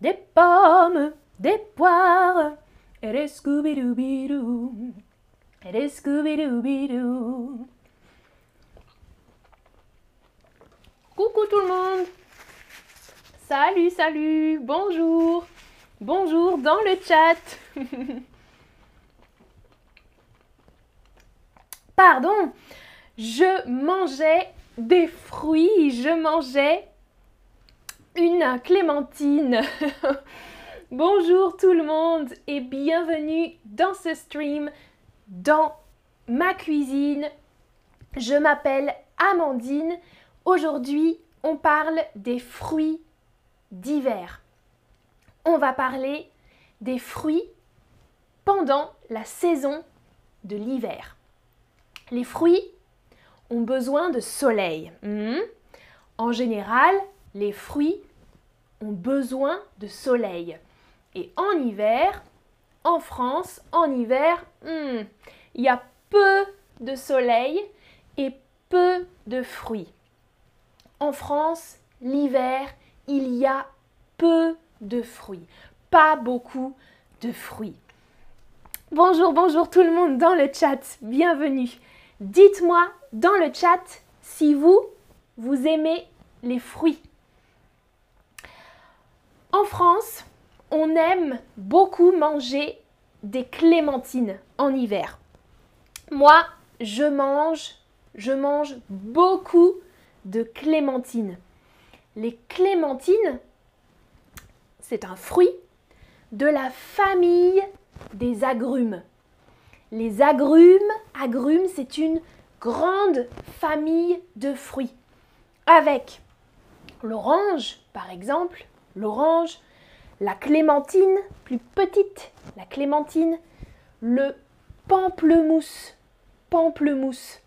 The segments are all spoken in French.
des pommes, des poires, et des scooby-doo-bidoo, et des scooby-doo-bidoo. Coucou tout le monde. Salut, salut, bonjour, bonjour dans le chat. Pardon, je mangeais des fruits, je mangeais une clémentine. bonjour tout le monde et bienvenue dans ce stream, dans ma cuisine. Je m'appelle Amandine. Aujourd'hui, on parle des fruits d'hiver. On va parler des fruits pendant la saison de l'hiver. Les fruits ont besoin de soleil. Hmm? En général, les fruits ont besoin de soleil. Et en hiver, en France, en hiver, hmm, il y a peu de soleil et peu de fruits. En France, l'hiver, il y a peu de fruits, pas beaucoup de fruits. Bonjour, bonjour tout le monde dans le chat, bienvenue. Dites-moi dans le chat si vous, vous aimez les fruits. En France, on aime beaucoup manger des clémentines en hiver. Moi, je mange, je mange beaucoup de clémentines. Les clémentines, c'est un fruit de la famille des agrumes. Les agrumes, agrumes, c'est une grande famille de fruits. Avec l'orange, par exemple, l'orange, la clémentine, plus petite, la clémentine, le pamplemousse, pamplemousse,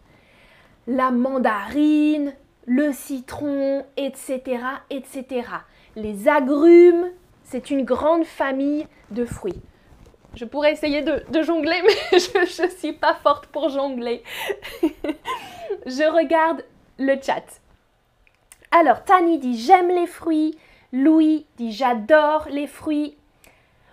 la mandarine, le citron, etc., etc. Les agrumes, c'est une grande famille de fruits. Je pourrais essayer de, jongler, mais je ne suis pas forte pour jongler. je regarde le chat. Alors, Tani dit j'aime les fruits. Louis dit j'adore les fruits.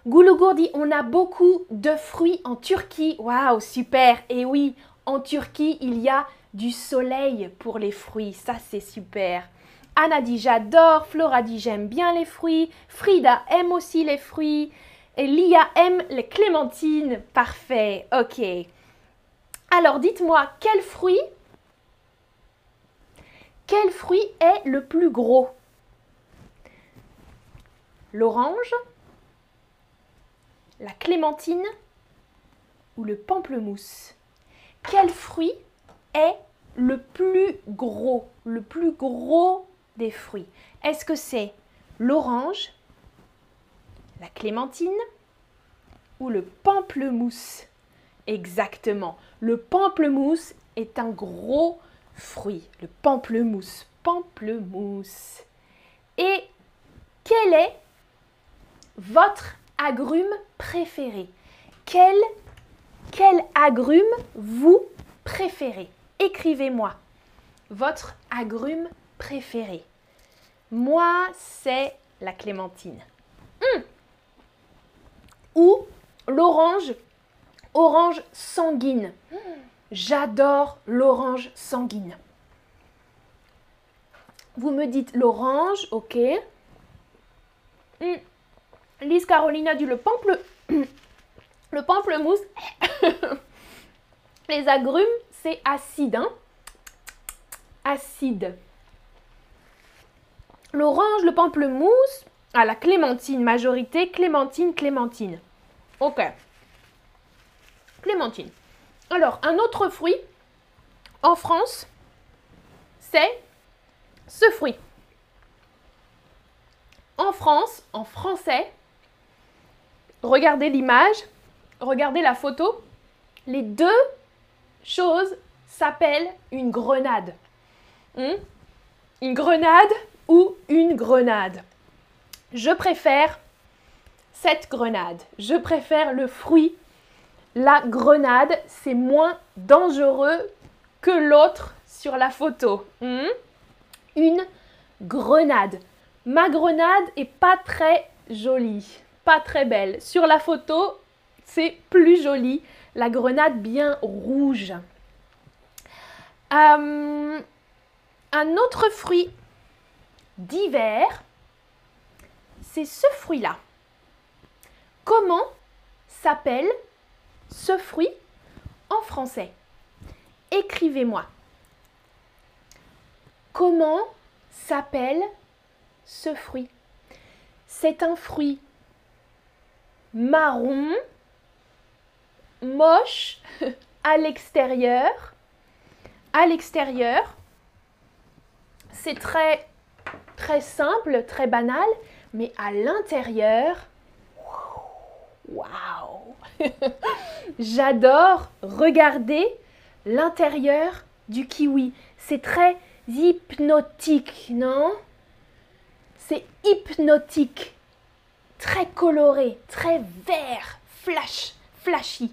Goulougour dit on a beaucoup de fruits en Turquie. Waouh, super. Et oui, en Turquie, il y a du soleil pour les fruits. Ça, c'est super. Anna dit j'adore. Flora dit j'aime bien les fruits. Frida aime aussi les fruits. Et Lia aime les clémentines. Parfait. Ok. Alors, dites-moi, quel fruit quel fruit est le plus gros? L'orange, la clémentine ou le pamplemousse Quel fruit est le plus gros, le plus gros des fruits? Est-ce que c'est l'orange, la clémentine ou le pamplemousse? Exactement. Le pamplemousse est un gros fruit, le pamplemousse. Pamplemousse. Et quel est votre agrume préféré quel, quel agrume vous préférez? Écrivez-moi votre agrume préféré. Moi, c'est la clémentine. Hmm. Ou l'orange, orange sanguine. J'adore l'orange sanguine. Vous me dites l'orange, ok. Hmm. Lise Carolina dit le pample... le pamplemousse. Les agrumes, c'est acide. Hein. acide. L'orange, le pamplemousse. à la clémentine, majorité. Clémentine, clémentine. Ok. Clémentine. Alors, un autre fruit en France, c'est ce fruit. En France, en français, regardez l'image, regardez la photo, les deux choses s'appellent une grenade. Hmm? Une grenade ou une grenade? Je préfère cette grenade. Je préfère le fruit la grenade, c'est moins dangereux que l'autre sur la photo. Hmm? Une grenade. Ma grenade est pas très jolie, pas très belle. Sur la photo, c'est plus joli. La grenade bien rouge. Euh, un autre fruit d'hiver, c'est ce fruit-là. Comment s'appelle ce fruit en français? Écrivez-moi. Comment s'appelle ce fruit? C'est un fruit marron, moche à l'extérieur. À l'extérieur, c'est très très simple, très banal, mais à l'intérieur, waouh J'adore regarder l'intérieur du kiwi. C'est très hypnotique, non? C'est hypnotique, très coloré, très vert, flash, flashy.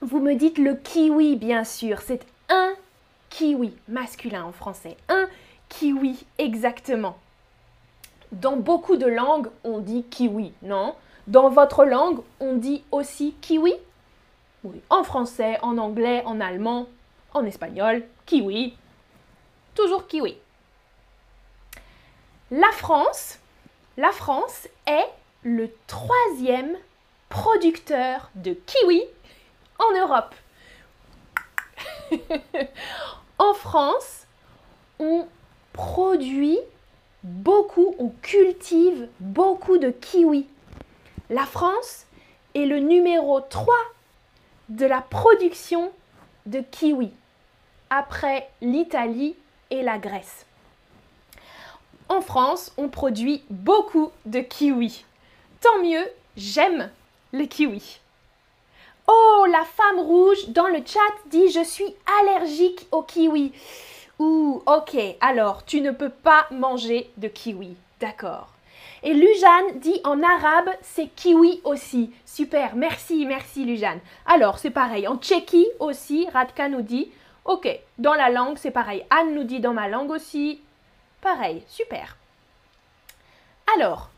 Vous me dites le kiwi, bien sûr. C'est un kiwi, masculin en français. Un kiwi, exactement. Dans beaucoup de langues, on dit kiwi, non? Dans votre langue, on dit aussi kiwi? Oui, en français, en anglais, en allemand, en espagnol, kiwi. Toujours kiwi. La France, la France est le troisième producteur de kiwi en Europe. en France, on produit beaucoup, on cultive beaucoup de kiwis. La France est le numéro 3 de la production de kiwis, après l'Italie et la Grèce. En France, on produit beaucoup de kiwis. Tant mieux, j'aime les kiwis. Oh, la femme rouge dans le chat dit je suis allergique aux kiwis. Ouh, ok, alors tu ne peux pas manger de kiwi. D'accord. Et Lujane dit en arabe, c'est kiwi aussi. Super, merci, merci Lujane. Alors, c'est pareil, en tchéquie aussi, Radka nous dit, ok, dans la langue, c'est pareil. Anne nous dit dans ma langue aussi, pareil, super. Alors,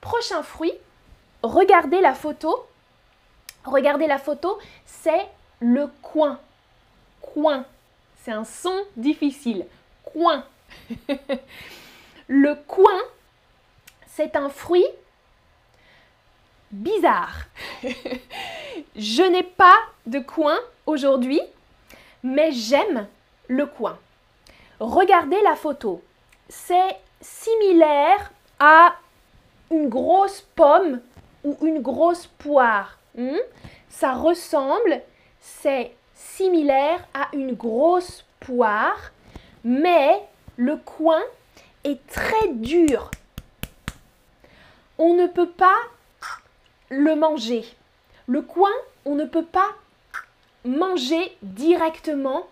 prochain fruit, regardez la photo. Regardez la photo, c'est le coin. Coin. C'est un son difficile. Coin. le coin, c'est un fruit bizarre. Je n'ai pas de coin aujourd'hui, mais j'aime le coin. Regardez la photo. C'est similaire à une grosse pomme ou une grosse poire. Hmm? Ça ressemble, c'est similaire à une grosse poire, mais le coin est très dur. On ne peut pas le manger. Le coin, on ne peut pas manger directement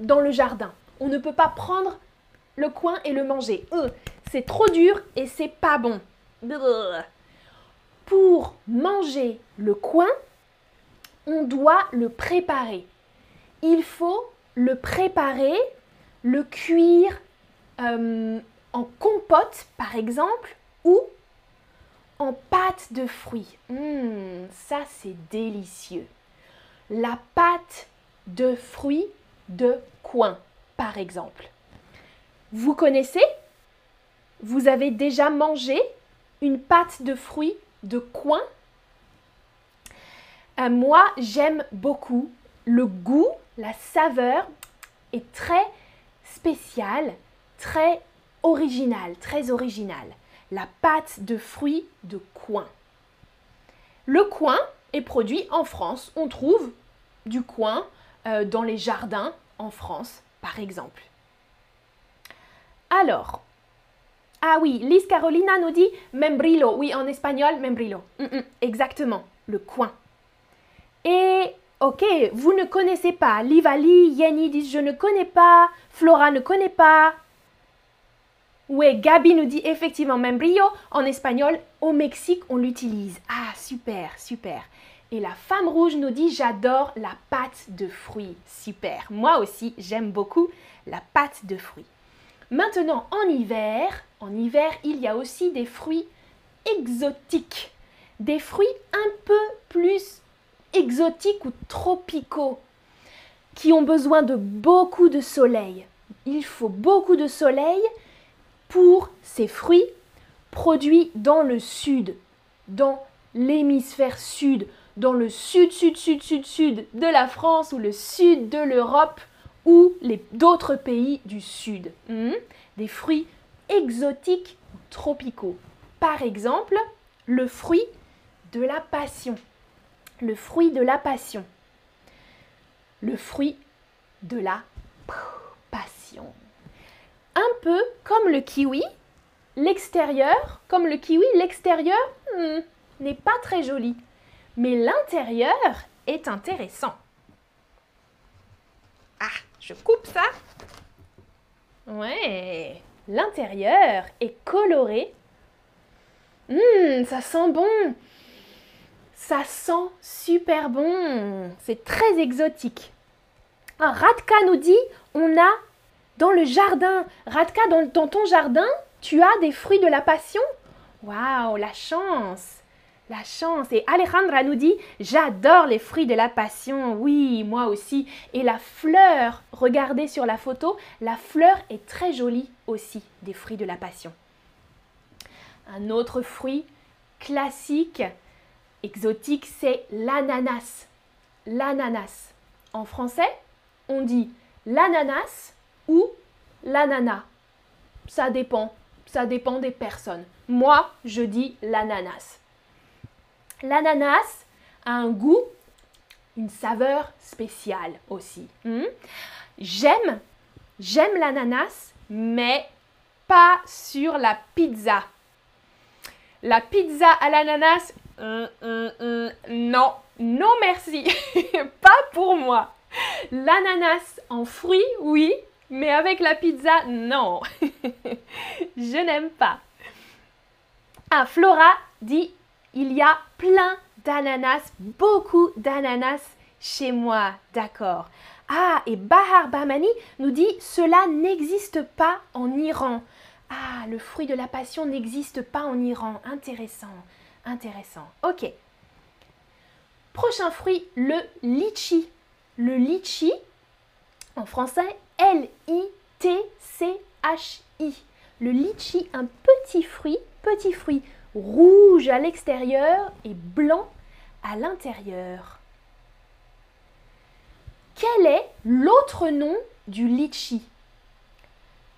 dans le jardin. On ne peut pas prendre le coin et le manger. Euh, c'est trop dur et c'est pas bon. Pour manger le coin, on doit le préparer. Il faut le préparer, le cuire euh, en compote par exemple ou en pâte de fruits. Hum, ça c'est délicieux. La pâte de fruits de coin par exemple. Vous connaissez? Vous avez déjà mangé une pâte de fruits de coin? Euh, moi, j'aime beaucoup le goût, la saveur est très spéciale, très originale, très originale. La pâte de fruits de coin. Le coin est produit en France. On trouve du coin euh, dans les jardins en France, par exemple. Alors, ah oui, Liz Carolina nous dit membrillo. Oui, en espagnol, membrillo. Mm, mm, exactement, le coin. Et ok, vous ne connaissez pas. Livali, Yenny disent je ne connais pas. Flora ne connaît pas. Oui, Gabi nous dit effectivement membrillo. En espagnol, au Mexique, on l'utilise. Ah, super, super. Et la femme rouge nous dit j'adore la pâte de fruits. Super. Moi aussi, j'aime beaucoup la pâte de fruits. Maintenant, en hiver, En hiver, il y a aussi des fruits exotiques, des fruits un peu plus exotiques ou tropicaux, qui ont besoin de beaucoup de soleil. Il faut beaucoup de soleil pour ces fruits produits dans le sud, dans l'hémisphère sud, dans le sud, sud, sud, sud, sud de la France ou le sud de l'Europe ou d'autres pays du sud. Hmm? Des fruits exotiques tropicaux. Par exemple, le fruit de la passion. Le fruit de la passion. Le fruit de la passion. Un peu comme le kiwi, l'extérieur, comme le kiwi, l'extérieur hmm, n'est pas très joli. Mais l'intérieur est intéressant. Ah, je coupe ça. Ouais, l'intérieur est coloré. Hum, ça sent bon. Ça sent super bon. C'est très exotique. Un Radka nous dit, on a dans le jardin. Radka, dans ton jardin, tu as des fruits de la passion? Waouh, la chance la chance. Et Alejandra nous dit, j'adore les fruits de la passion. Oui, moi aussi. Et la fleur, regardez sur la photo, la fleur est très jolie aussi des fruits de la passion. Un autre fruit classique, exotique, c'est l'ananas. L'ananas. En français, on dit l'ananas ou l'ananas. Ça dépend. Ça dépend des personnes. Moi, je dis l'ananas. L'ananas a un goût, une saveur spéciale aussi. Hmm? J'aime, j'aime l'ananas, mais pas sur la pizza. La pizza à l'ananas, hum, hum, hum, non, non merci, pas pour moi. L'ananas en fruit, oui, mais avec la pizza, non. Je n'aime pas. Ah, Flora dit il y a plein d'ananas, beaucoup d'ananas chez moi, d'accord. Ah, et Bahar Bahmani nous dit cela n'existe pas en Iran. Ah, le fruit de la passion n'existe pas en Iran. Intéressant, intéressant. Ok. Prochain fruit, le litchi. Le litchi, en français, L-I-T-C-H-I. Le litchi, un petit fruit, petit fruit rouge à l'extérieur et blanc à l'intérieur. Quel est l'autre nom du litchi?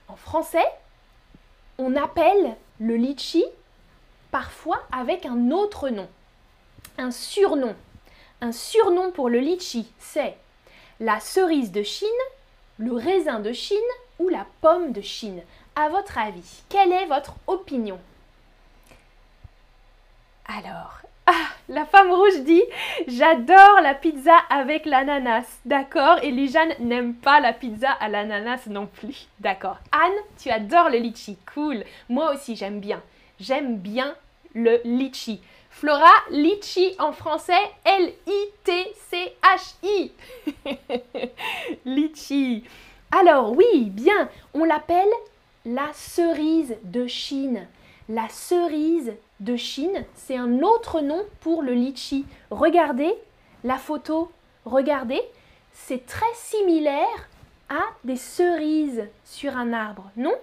En français, on appelle le litchi parfois avec un autre nom, un surnom. Un surnom pour le litchi, c'est la cerise de Chine, le raisin de Chine ou la pomme de Chine. À votre avis, quelle est votre opinion? Alors, ah, la femme rouge dit J'adore la pizza avec l'ananas. D'accord Et Lijane n'aime pas la pizza à l'ananas non plus. D'accord. Anne, tu adores le litchi. Cool. Moi aussi, j'aime bien. J'aime bien le litchi. Flora, litchi en français, L-I-T-C-H-I. litchi. Alors, oui, bien, on l'appelle la cerise de Chine. La cerise de Chine, c'est un autre nom pour le litchi. Regardez la photo, regardez, c'est très similaire à des cerises sur un arbre, non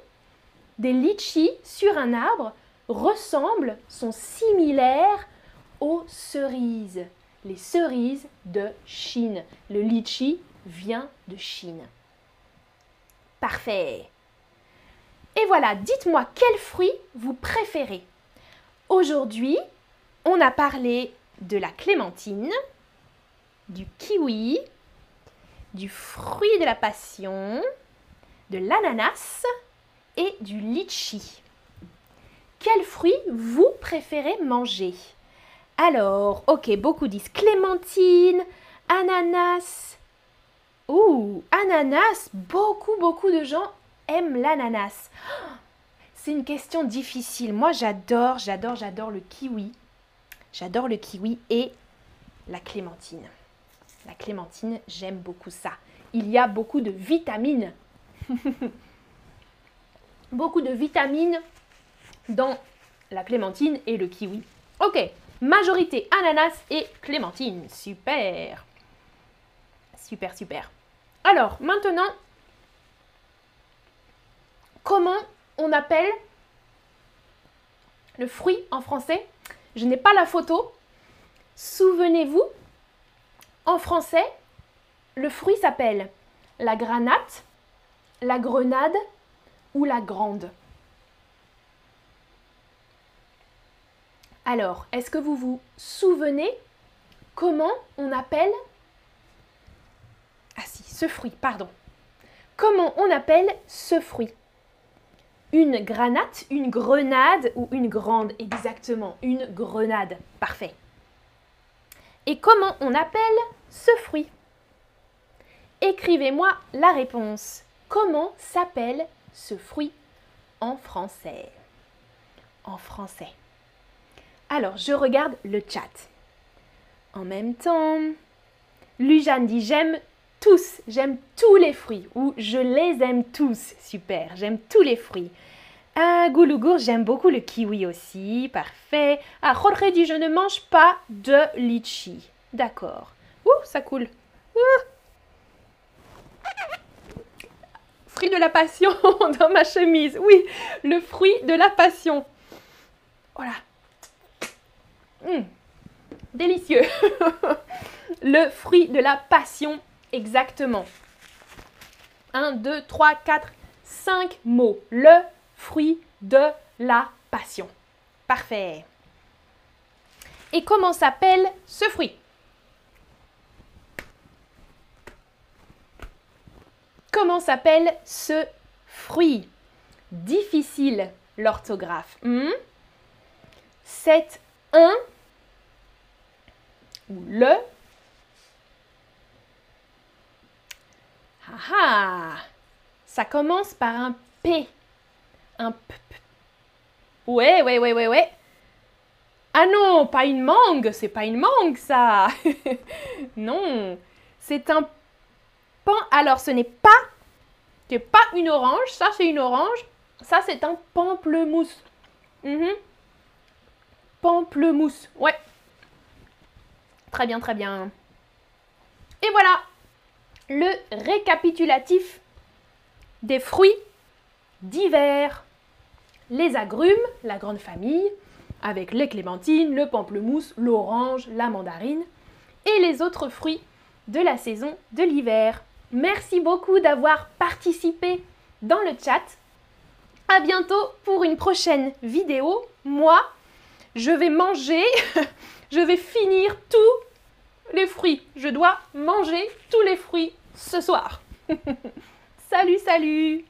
Des litchis sur un arbre ressemblent, sont similaires aux cerises. Les cerises de Chine. Le litchi vient de Chine. Parfait. Et voilà, dites-moi quel fruit vous. Aujourd'hui, on a parlé de la clémentine, du kiwi, du fruit de la passion, de l'ananas et du litchi. Quel fruit vous préférez manger? Alors, ok, beaucoup disent clémentine, ananas. Ouh, ananas, beaucoup, beaucoup de gens aiment l'ananas. C'est une question difficile. Moi, j'adore, j'adore, j'adore le kiwi. J'adore le kiwi et la clémentine. La clémentine, j'aime beaucoup ça. Il y a beaucoup de vitamines. beaucoup de vitamines dans la clémentine et le kiwi. Ok, majorité ananas et clémentine. Super. Super, super. Alors, maintenant, comment on appelle le fruit en français Je n'ai pas la photo. Souvenez-vous, en français, le fruit s'appelle la granate, la grenade ou la grande. Alors, est-ce que vous vous souvenez comment on appelle Ah si, ce fruit, pardon. Comment on appelle ce fruit? Une granate, une grenade ou une grande Exactement, une grenade. Parfait. Et comment on appelle ce fruit? Écrivez-moi la réponse. Comment s'appelle ce fruit en français? En français. Alors, je regarde le chat. En même temps, Lujane dit j'aime tous, j'aime tous les fruits ou je les aime tous. Super, j'aime tous les fruits. Ah, Goulougour, j'aime beaucoup le kiwi aussi. Parfait. Ah, Jorge je ne mange pas de litchi. D'accord. Ouh, ça coule. Fruit de la passion dans ma chemise. Oui, le fruit de la passion. Voilà. Mmh. Délicieux. le fruit de la passion, exactement. 1, 2, 3, 4, 5 mots. Le fruit de la passion. Parfait. Et comment s'appelle ce fruit? Comment s'appelle ce fruit? Difficile l'orthographe. Hmm? C'est un ou le. Ah Ça commence par un P. Un P. Ouais, ouais, ouais, ouais, ouais. Ah non, pas une mangue, c'est pas une mangue ça. non, c'est un pan. Alors ce n'est pas, c'est pas une orange, ça c'est une orange, ça c'est un pamplemousse. Mhm. Pamplemousse, ouais. Très bien, très bien. Et voilà le récapitulatif des fruits d'hiver. Les agrumes, la grande famille, avec les clémentines, le pamplemousse, l'orange, la mandarine, et les autres fruits de la saison de l'hiver. Merci beaucoup d'avoir participé dans le chat. À bientôt pour une prochaine vidéo. Moi, je vais manger, je vais finir tous les fruits. Je dois manger tous les fruits ce soir. salut, salut